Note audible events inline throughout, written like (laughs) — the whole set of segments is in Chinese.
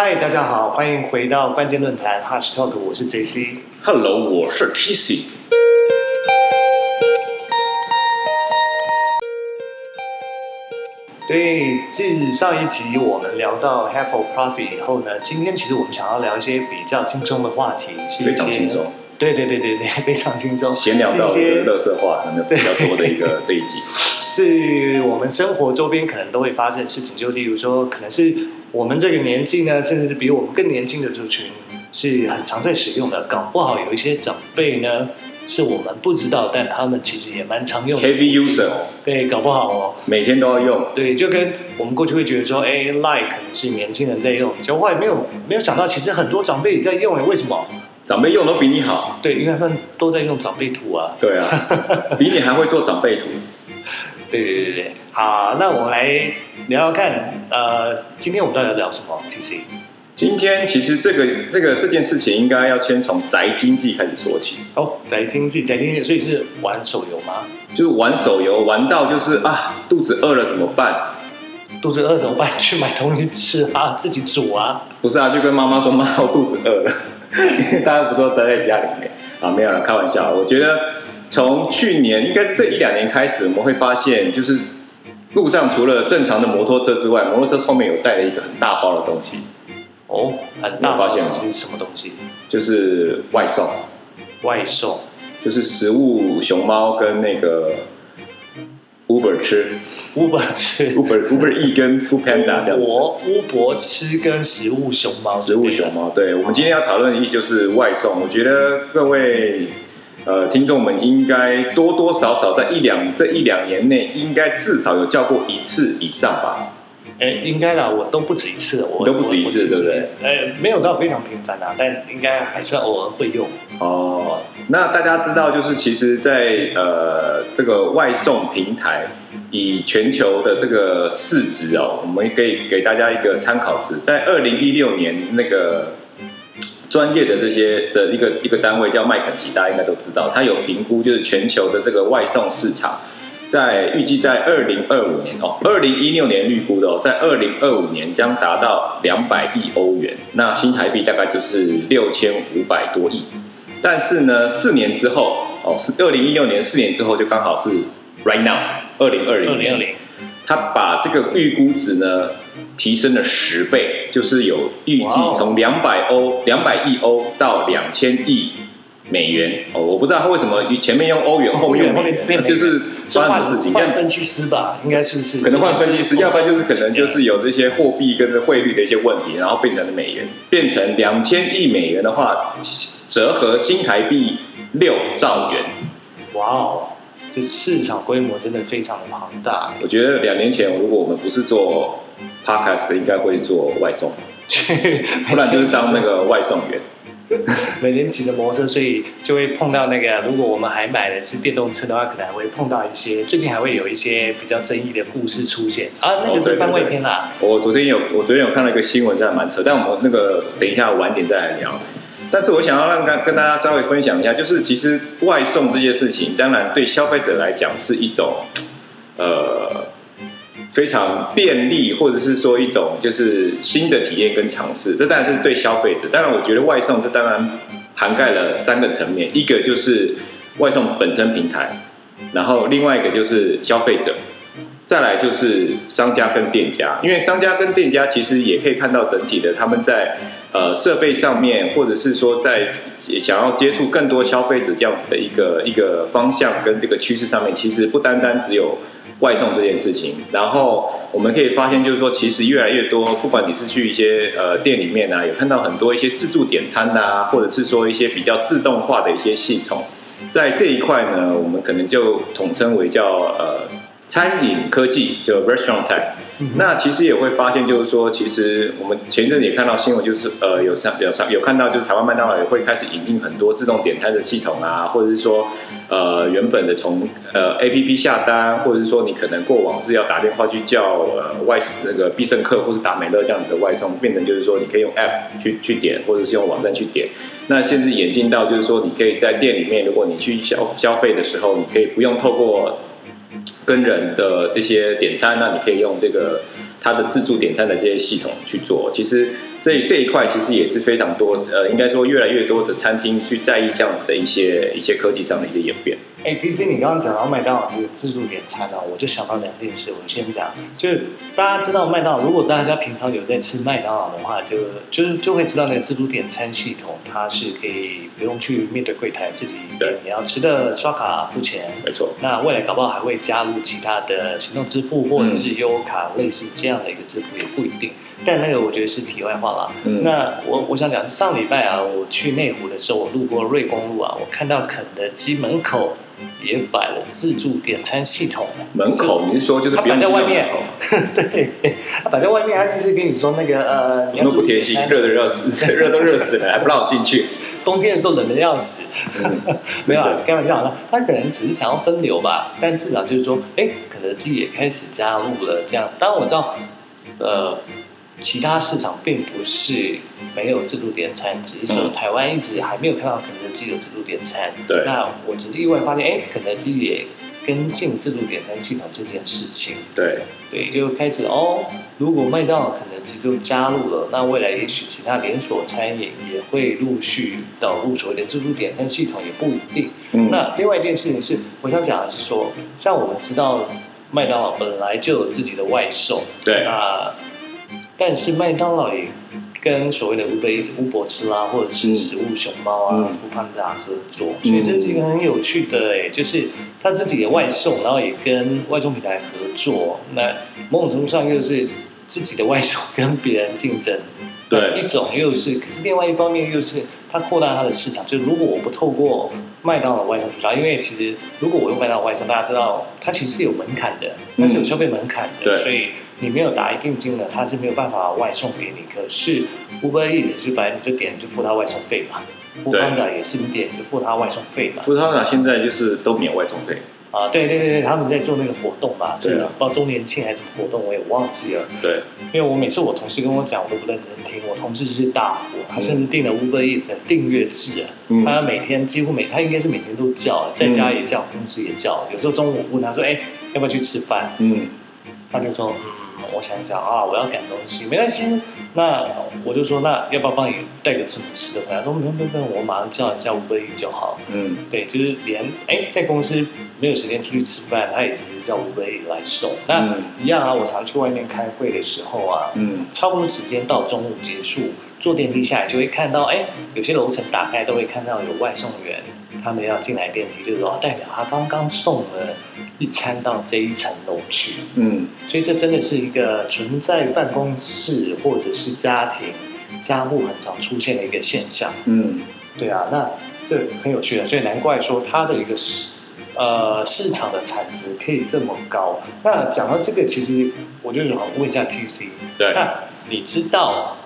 嗨，大家好，欢迎回到关键论坛 Hush Talk，我是 JC。Hello，我是 TC。对，自上一集我们聊到 Have for Profit 以后呢，今天其实我们想要聊一些比较轻松的话题，是非常轻松。对对对对对，(laughs) 非常轻松，闲聊到是一些乐色话，可能比较多的一个 (laughs) 这一集。是我们生活周边可能都会发生的事情，就例如说，可能是我们这个年纪呢，甚至是比我们更年轻的族群，是很常在使用的。搞不好有一些长辈呢，是我们不知道，但他们其实也蛮常用的。Heavy user，对，搞不好哦。每天都要用。对，就跟我们过去会觉得说，哎，Like 可能是年轻人在用，结果后来没有没有想到，其实很多长辈也在用诶，为什么？长辈用都比你好。对，因为他们都在用长辈图啊。对啊，(laughs) 比你还会做长辈图。对对对对，好，那我们来聊聊看，呃，今天我们到底要聊什么？T C。今天其实这个这个这件事情，应该要先从宅经济开始说起。哦，宅经济，宅经济，所以是玩手游吗？就是玩手游玩到就是啊，肚子饿了怎么办？肚子饿怎么办？(laughs) 去买东西吃啊，自己煮啊。不是啊，就跟妈妈说妈，我肚子饿了。(laughs) 大家不都待在家里面啊？没有了，开玩笑。我觉得从去年应该是这一两年开始，我们会发现，就是路上除了正常的摩托车之外，摩托车后面有带了一个很大包的东西，哦，很大有发现吗这是什么东西？就是外送，外送。就是食物熊猫跟那个 Uber 吃 Uber 吃。，Uber Uber E 跟 Food Panda 这样子。我乌博吃跟食物熊猫。食物熊猫，对我们今天要讨论的意义就是外送。我觉得各位呃听众们应该多多少少在一两这一两年内，应该至少有叫过一次以上吧。哎，应该啦，我都不止一次，我都不止一次我对不对？哎，没有到非常频繁啊，但应该还算偶尔会用。哦，那大家知道，就是其实在，呃这个外送平台，以全球的这个市值哦，我们可以给大家一个参考值，在二零一六年那个专业的这些的一个一个单位叫麦肯锡，大家应该都知道，它有评估就是全球的这个外送市场。在预计在二零二五年哦，二零一六年预估的哦，在二零二五年将达到两百亿欧元，那新台币大概就是六千五百多亿。但是呢，四年之后哦，是二零一六年四年之后，就刚好是 right now 二零二二零零二零，他把这个预估值呢提升了十倍，就是有预计从两百欧两百亿欧到两千亿美元哦，我不知道他为什么前面用欧元，后面用就是发生什么事情？像换分析师吧，应该是不是？可能换分析师，要不然就是可能就是有这些货币跟这汇率的一些问题，然后变成了美元，变成两千亿美元的话，折合新台币六兆元。哇哦，这市场规模真的非常的庞大。我觉得两年前，如果我们不是做 podcast，应该会做外送，(laughs) 不然就是当那个外送员。(laughs) 每天骑着摩托车，所以就会碰到那个。如果我们还买的是电动车的话，可能还会碰到一些最近还会有一些比较争议的故事出现啊。那个哦对对是番外对篇啦。我昨天有，我昨天有看到一个新闻，真的蛮扯，但我们那个等一下晚点再来聊。但是我想要让跟跟大家稍微分享一下，就是其实外送这件事情，当然对消费者来讲是一种呃非常便利，或者是说一种就是新的体验跟尝试。这当然是对消费者。当然，我觉得外送这当然涵盖了三个层面，一个就是外送本身平台，然后另外一个就是消费者。再来就是商家跟店家，因为商家跟店家其实也可以看到整体的他们在呃设备上面，或者是说在想要接触更多消费者这样子的一个一个方向跟这个趋势上面，其实不单单只有外送这件事情。然后我们可以发现，就是说其实越来越多，不管你是去一些呃店里面啊，有看到很多一些自助点餐的啊，或者是说一些比较自动化的一些系统，在这一块呢，我们可能就统称为叫呃。餐饮科技就 restaurant tech，、那其实也会发现，就是说，其实我们前一阵子也看到新闻，就是呃有上有上有看到，就是台湾麦当劳也会开始引进很多自动点餐的系统啊，或者是说呃原本的从呃 A P P 下单，或者是说你可能过往是要打电话去叫呃外那个必胜客或是达美乐这样子的外送，变成就是说你可以用 App 去去点，或者是用网站去点。那甚至演进到就是说，你可以在店里面，如果你去消消费的时候，你可以不用透过跟人的这些点餐，那你可以用这个它的自助点餐的这些系统去做。其实这这一块其实也是非常多，呃，应该说越来越多的餐厅去在意这样子的一些一些科技上的一些演变。哎，PC，你刚刚讲到麦当劳这个自助点餐啊，我就想到两件事。我先讲，就是大家知道麦当劳，如果大家平常有在吃麦当劳的话，就就是就会知道那个自助点餐系统，它是可以不用去面对柜台，自己对你要吃的刷卡付钱。没错，那未来搞不好还会加入其他的行动支付或者是优卡类似这样的一个支付，也不一定。但那个我觉得是题外话啦。嗯那我我想讲，上礼拜啊，我去内湖的时候，我路过瑞公路啊，我看到肯德基门口也摆了自助点餐系统。门口你是说就是它不用摆在外面 (laughs) 对，它摆在外面，他就是跟你说那个呃，你要那么不贴心，热的热死，热都热死了，还不让我进去。冬天的时候冷的要死，没有啊，开玩笑的。他可能只是想要分流吧，但至少就是说，哎，肯德基也开始加入了这样。当然我知道，呃，其他市场并不是没有自助点餐，只是说嗯台湾一直还没有看到肯德基的自助点餐。对那我只是意外发现，哎，肯德基也跟进自助点餐系统这件事情。对，对，就开始哦。如果麦当劳、肯德基就加入了，那未来也许其他连锁餐饮也会陆续导入所谓的自助点餐系统，也不一定。嗯，那另外一件事情是，我想讲的是说，像我们知道麦当劳本来就有自己的外售，对，那但是麦当劳也跟所谓的 Uber Eats、Uber 吃啦，或者是嗯食物熊猫啊、胖达合作，嗯所以这是一个很有趣的哎，就是他自己的外送，然后也跟外送平台合作，那某种程度上又是自己的外送跟别人竞争。对一种又是，可是另外一方面又是它扩大它的市场。就是如果我不透过麦当劳外送渠道，因为其实如果我用麦当劳外送，大家知道它其实是有门槛的，它是有消费门槛的，对所以你没有打一定金额，他是没有办法外送给你。可是 Uber Eats 就反正你就点就付他外送费嘛，富对邦达也是你点就付他外送费嘛。富康达现在就是都免外送费，啊，对对对对，他们在做那个活动嘛，是对啊不知道周年庆还是什么活动，我也忘记了。对，因为我每次我同事跟我讲，我都不认真听。我同事是大火，他甚至订了 Uber Eats 的订阅制，嗯他每天几乎每他应该是每天都叫，在家也叫，公司也叫。有时候中午我问他说：“哎，要不要去吃饭嗯，？”他就说：“嗯，我想一想啊，我要赶东西，没关系。”那我就说：“那要不要帮你带个什么吃的回来？”他说：“不用不用不用，我马上叫一下 Uber Eats 就好。”嗯，对，就是连哎，在公司没有时间出去吃饭，他也直接叫 Uber Eats 来送。那嗯一样啊，我常去外面开会的时候啊，嗯，差不多时间到中午结束，坐电梯下来就会看到，哎，有些楼层打开都会看到有外送员，他们要进来电梯，就是说代表他刚刚送了一餐到这一层楼去，嗯，所以这真的是一个存在办公室或者是家庭家户很常出现的一个现象。嗯，对啊，那这很有趣的，所以难怪说它的一个市呃市场的产值可以这么高。那讲到这个，其实我就想问一下 TC，对，那你知道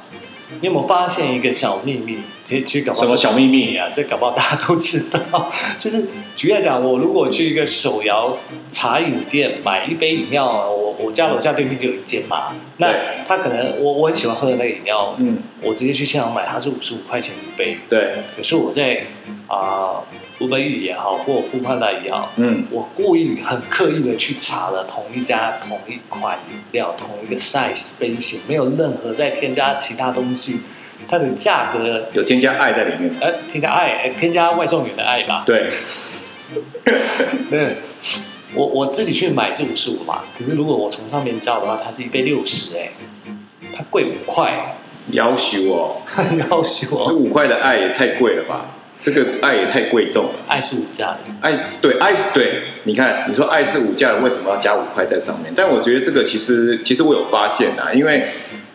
你有没有发现一个小秘密？其实搞不好什么小秘密啊？这搞不好大家都知道。就是举例来讲，我如果去一个手摇茶饮店买一杯饮料，我我家楼下对面就有一间嘛。那他可能我我很喜欢喝的那个饮料，嗯，我直接去现场买，它是五十五块钱一杯。对，可是我在啊，五百亿也好，或富胖达也好，嗯，我故意很刻意的去查了同一家同一款饮料、同一个 size 杯型，没有任何再添加其他东西，它的价格有添加爱在里面，呃添加爱，呃添加外送员的爱吧。对，(laughs) 对，我我自己去买是五十五嘛，可是如果我从上面叫的话，它是一杯六十哎，它贵五块，要求哦，很 (laughs) 要求哦。五块的爱也太贵了吧？这个爱也太贵重了。爱是五价的，爱是对，爱是对。你看，你说爱是五价的，为什么要加五块在上面？但我觉得这个其实，其实我有发现啊，因为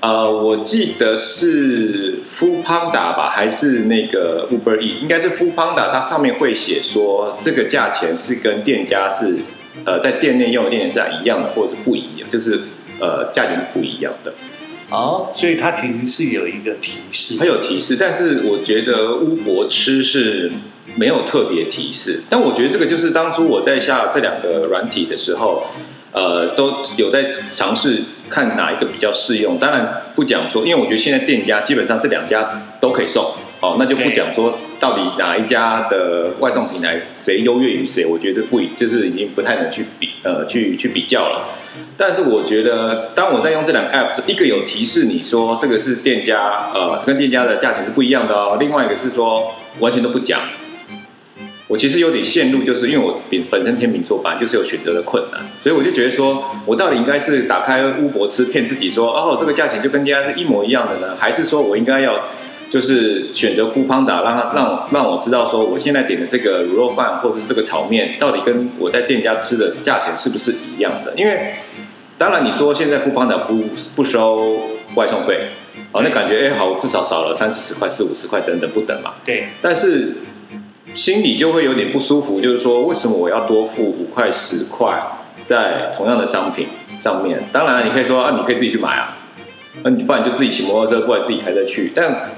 呃，我记得是 f o o Panda 吧，还是那个 Uber E，应该是 f o o Panda，它上面会写说这个价钱是跟店家是呃在店内用的店家是一样的，或者是不一样，就是呃价钱是不一样的。哦，所以它其实是有一个提示，它有提示，但是我觉得乌博吃是没有特别提示。但我觉得这个就是当初我在下这两个软体的时候，呃，都有在尝试看哪一个比较适用。当然不讲说，因为我觉得现在店家基本上这两家都可以送，哦，那就不讲说到底哪一家的外送平台谁优越于谁，我觉得不就是已经不太能去比呃去去比较了。但是我觉得，当我在用这两个 app，一个有提示你说这个是店家呃跟店家的价钱是不一样的哦，另外一个是说完全都不讲。我其实有点陷入，就是因为我本本身天秤座吧就是有选择的困难，所以我就觉得说，我到底应该是打开乌博吃骗自己说，哦，这个价钱就跟店家是一模一样的呢，还是说我应该要就是选择富邦达，让他让让我知道说，我现在点的这个卤肉饭或者是这个炒面，到底跟我在店家吃的价钱是不是一样的？因为当然你说现在富邦达不不收外送费，哦，那感觉哎好，至少少了三四十块、四五十块等等不等嘛。对，但是。心里就会有点不舒服，就是说，为什么我要多付五块十块在同样的商品上面？当然，你可以说啊，你可以自己去买啊，那你不然就自己骑摩托车，不然自己开车去。但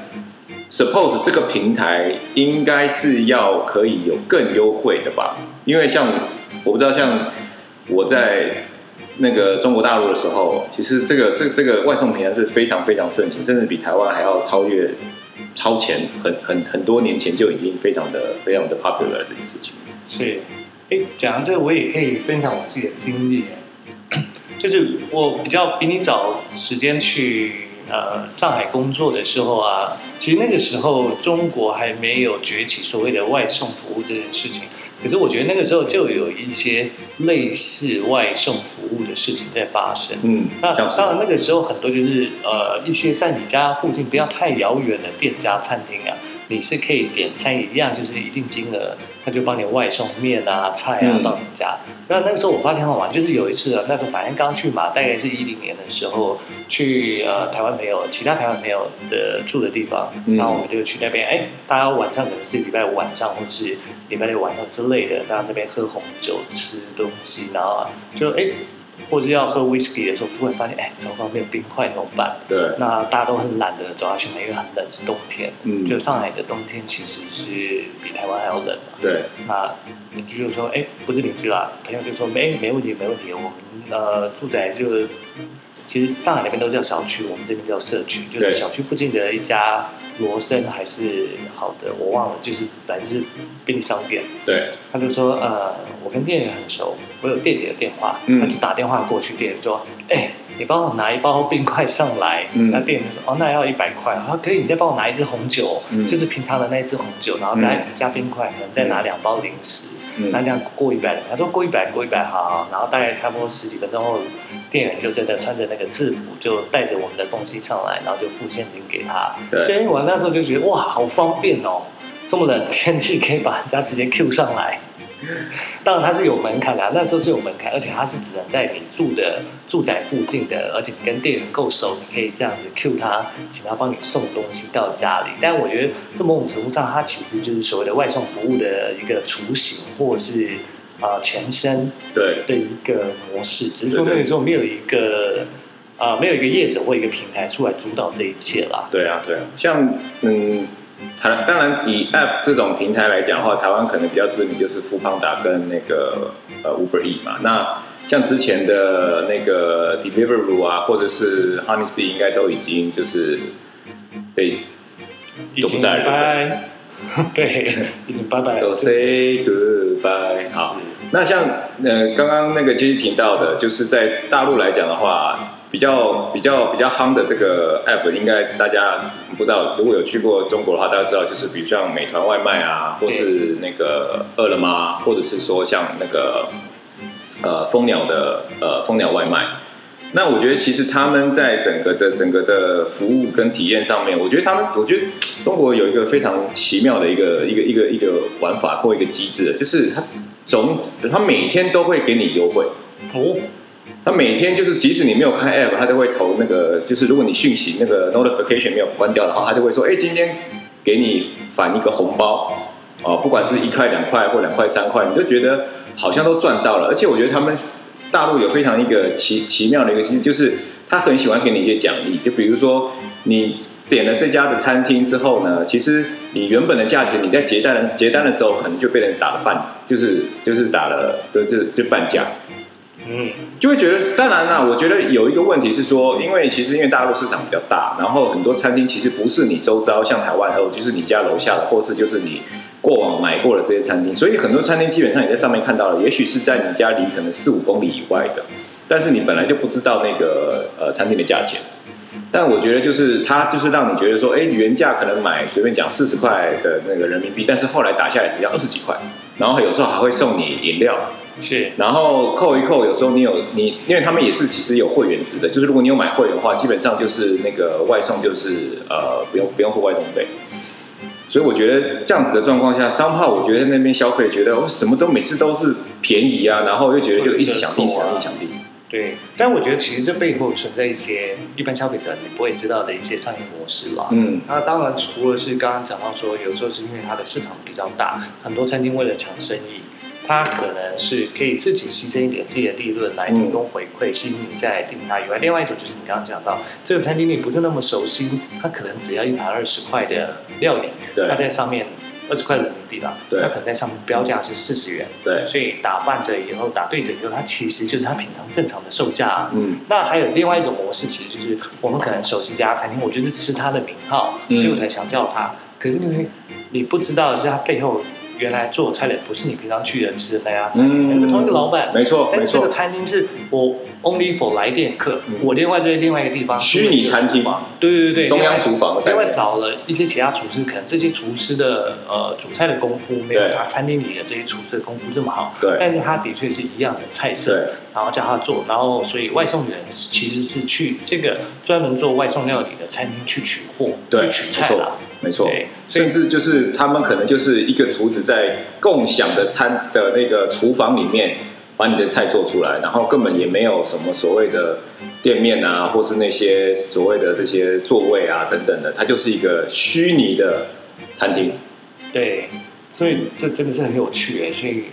suppose 这个平台应该是要可以有更优惠的吧？因为像我不知道，像我在那个中国大陆的时候，其实这个这这个外送平台是非常非常盛行，甚至比台湾还要超越。超前很很很多年前就已经非常的非常的 popular 这件事情。是，哎，讲到这个，我也可以分享我自己的经历。就是我比较比你早时间去呃上海工作的时候啊，其实那个时候中国还没有崛起所谓的外送服务这件事情。可是我觉得那个时候就有一些类似外送服务的事情在发生。嗯，那当然那个时候很多就是呃一些在你家附近不要太遥远的店家餐厅啊，你是可以点餐一样，就是一定金额。他就帮你外送面啊、菜啊到你家。那那个时候我发现很好玩，就是有一次啊，那时候反正刚去嘛，大概是一零年的时候，去呃台湾朋友、其他台湾朋友的住的地方，然后我们就去那边。哎，大家晚上可能是礼拜五晚上或是礼拜六晚上之类的，大家这边喝红酒、吃东西，然后就哎。或者要喝 whisky 的时候，突然发现，哎，厨房没有冰块怎么办？对，那大家都很懒得走下去买，因为很冷，是冬天。嗯，就上海的冬天其实是比台湾还要冷嘛。对，那邻居就说，哎，不是邻居啦，朋友就说，没，没问题，没问题，我们呃住宅就，其实上海那边都叫小区，我们这边叫社区，就是小区附近的一家。罗森还是好的，我忘了，就是来自便利商店。对，他就说，呃，我跟店员很熟，我有店里的电话，他就打电话过去，店员说，哎，你帮我拿一包冰块上来。嗯那店员说，哦，那要一百块。他说可以，你再帮我拿一支红酒，就是平常的那一支红酒，然后再加冰块，可能再拿两包零食。那这样过一百人，他说过一百，过一百，好好。然后大概差不多十几分钟后，店员就真的穿着那个制服，就带着我们的东西上来，然后就付现金给他。所以我那时候就觉得哇，好方便哦，这么冷天气可以把人家直接 Q 上来。(laughs) 当然它是有门槛的，那时候是有门槛，而且它是只能在你住的住宅附近的，而且你跟店员够熟，你可以这样子 Q 他，请他帮你送东西到家里。但我觉得这某种程度上，它其实就是所谓的外送服务的一个雏形，或者是啊前身对的一个模式。只是说那个时候没有一个啊没有一个业者或一个平台出来主导这一切啦。对啊，对啊，像嗯。台当然以 App 这种平台来讲的话，台湾可能比较知名就是富邦达跟那个呃 Uber E 嘛。那像之前的那个 Deliveroo 啊，或者是 Honeybee，应该都已经就是被都不在了。对，已经拜拜。(laughs) 都 say goodbye。好，那像呃刚刚那个杰西提到的，就是在大陆来讲的话。比较比较比较夯的这个 app，应该大家不知道。如果有去过中国的话，大家知道，就是比如像美团外卖啊，或是那个饿了么，或者是说像那个呃蜂鸟的呃蜂鸟外卖。那我觉得其实他们在整个的整个的服务跟体验上面，我觉得他们，我觉得中国有一个非常奇妙的一个一个一个一个玩法或一个机制，就是他总他每天都会给你优惠哦。他每天就是，即使你没有开 app，他都会投那个，就是如果你讯息那个 notification 没有关掉的话，他就会说，哎，今天给你返一个红包，哦，不管是一块两块或两块三块，你就觉得好像都赚到了。而且我觉得他们大陆有非常一个奇奇妙的一个，其实就是他很喜欢给你一些奖励，就比如说你点了这家的餐厅之后呢，其实你原本的价钱，你在结单结单的时候可能就被人打了半，就是就是打了就就就半价。嗯，就会觉得，当然啦，我觉得有一个问题是说，因为其实因为大陆市场比较大，然后很多餐厅其实不是你周遭像台湾哦，就是你家楼下的，或是就是你过往买过的这些餐厅，所以很多餐厅基本上你在上面看到了，也许是在你家离可能四五公里以外的，但是你本来就不知道那个呃餐厅的价钱。但我觉得就是它就是让你觉得说，哎，原价可能买随便讲四十块的那个人民币，但是后来打下来只要二十几块，然后有时候还会送你饮料。是，然后扣一扣，有时候你有你，因为他们也是其实有会员制的，就是如果你有买会员的话，基本上就是那个外送就是呃不用不用付外送费。所以我觉得这样子的状况下，商炮我觉得在那边消费，觉得我什么都每次都是便宜啊，然后又觉得就一直想地想地想地。对，但我觉得其实这背后存在一些一般消费者你不会知道的一些商业模式啦。嗯，那当然除了是刚刚讲到说，有时候是因为它的市场比较大，很多餐厅为了抢生意。他可能是可以自己牺牲一点自己的利润来提供回馈，吸引你再订他以外，另外一种就是你刚刚讲到，这个餐厅你不是那么熟悉，他可能只要一盘二十块的料理，他在上面二十块人民币啦，他可能在上面标价是四十元，对，所以打半折以后打对折以后，它其实就是他平常正常的售价。嗯，那还有另外一种模式，其实就是我们可能熟悉这家餐厅，我觉得吃他的名号，所以我才想叫它。可是因为你不知道的是他背后。原来做菜的不是你平常去的吃的那家餐厅，是同一个老板，没错，但是这个餐厅是我 only for 来电客，我另外在另外一个地方虚拟餐厅，对对对对，中央厨房，另外找了一些其他厨师，可能这些厨师的呃煮菜的功夫没有他餐厅里的这些厨师的功夫这么好，对，但是他的确是一样的菜色，然后叫他做，然后所以外送员其实是去这个专门做外送料理的餐厅去取货，去，取菜啦。没错，甚至就是他们可能就是一个厨子在共享的餐的那个厨房里面把你的菜做出来，然后根本也没有什么所谓的店面啊，或是那些所谓的这些座位啊等等的，它就是一个虚拟的餐厅。对，所以这真的是很有趣哎，所以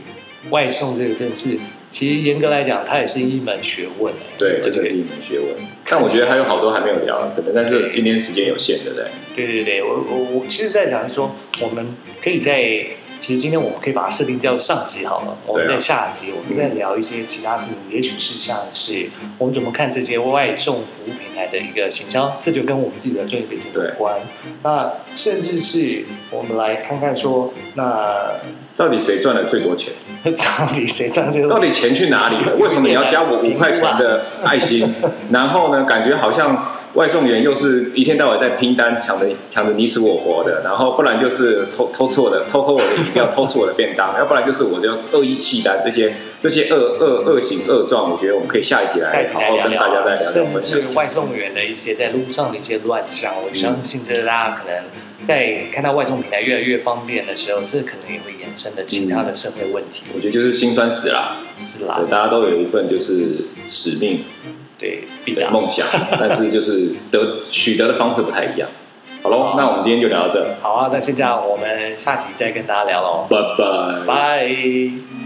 外送这个真的是。其实严格来讲，它也是一门学问对，真的是一门学问。但我觉得还有好多还没有聊，可能但是今天时间有限，对不对？对对对，我我我其实，在想是说，我们可以在。其实今天我们可以把它设定叫上集好了，我们在下集我们再聊一些其他事情，也许是像是我们怎么看这些外送服务平台的一个行销，这就跟我们自己的专业背景有关。那甚至是我们来看看说，那到底谁赚了最多钱？(laughs) 到底谁赚最多？到底钱去哪里了？为什么你要加我五块钱的爱心？(laughs) 然后呢，感觉好像。外送员又是一天到晚在拼单，抢的抢的你死我活的，然后不然就是偷偷吃我的，偷喝我的饮料，偷吃我的便当，要不然就是我就恶意弃单，这些这些恶恶恶行恶状，我觉得我们可以下一集来好好跟大家再聊聊。甚至外送员的一些在路上的一些乱象，我相信这大家可能在看到外送平台越来越方便的时候，这可能也会延伸的其他的社会问题。我觉得就是心酸死啦，是啦，大家都有一份就是使命。对，梦想，(laughs) 但是就是得取得的方式不太一样。好喽，那我们今天就聊到这。好啊，那现在我们下集再跟大家聊喽。拜拜，拜。